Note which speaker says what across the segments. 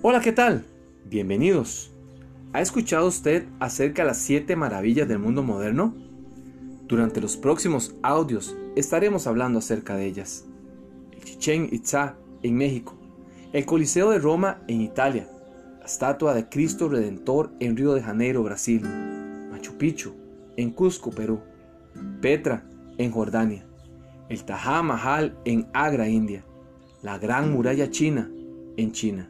Speaker 1: Hola, ¿qué tal? Bienvenidos. ¿Ha escuchado usted acerca de las siete maravillas del mundo moderno? Durante los próximos audios estaremos hablando acerca de ellas. El Chichen Itzá en México, el Coliseo de Roma en Italia, la estatua de Cristo Redentor en Río de Janeiro, Brasil, Machu Picchu en Cusco, Perú, Petra en Jordania, el Taj Mahal en Agra, India, la Gran Muralla China en China.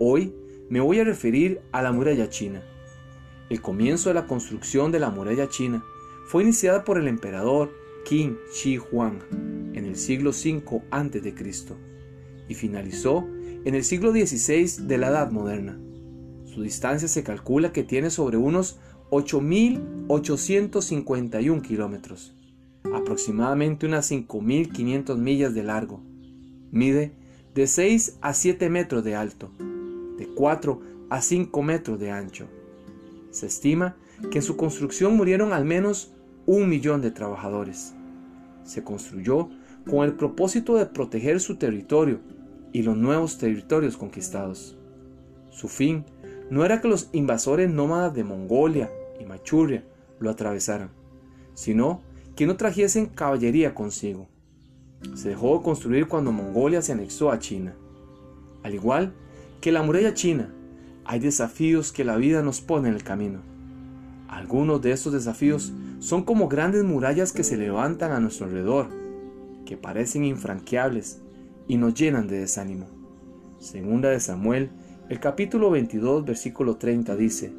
Speaker 1: Hoy me voy a referir a la muralla china. El comienzo de la construcción de la muralla china fue iniciada por el emperador Qin Shi Huang en el siglo V a.C. y finalizó en el siglo XVI de la Edad Moderna. Su distancia se calcula que tiene sobre unos 8.851 kilómetros, aproximadamente unas 5.500 millas de largo. Mide de 6 a 7 metros de alto de 4 a 5 metros de ancho. Se estima que en su construcción murieron al menos un millón de trabajadores. Se construyó con el propósito de proteger su territorio y los nuevos territorios conquistados. Su fin no era que los invasores nómadas de Mongolia y Machuria lo atravesaran, sino que no trajesen caballería consigo. Se dejó de construir cuando Mongolia se anexó a China. Al igual que la muralla china, hay desafíos que la vida nos pone en el camino. Algunos de estos desafíos son como grandes murallas que se levantan a nuestro alrededor, que parecen infranqueables y nos llenan de desánimo. Segunda de Samuel, el capítulo 22, versículo 30 dice,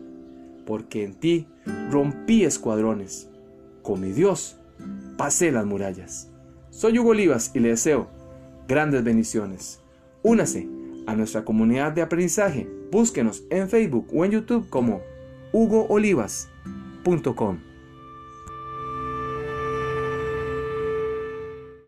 Speaker 1: Porque en ti rompí escuadrones, con mi Dios pasé las murallas. Soy Hugo Olivas y le deseo grandes bendiciones. Únase a nuestra comunidad de aprendizaje. Búsquenos en Facebook o en YouTube como hugoolivas.com.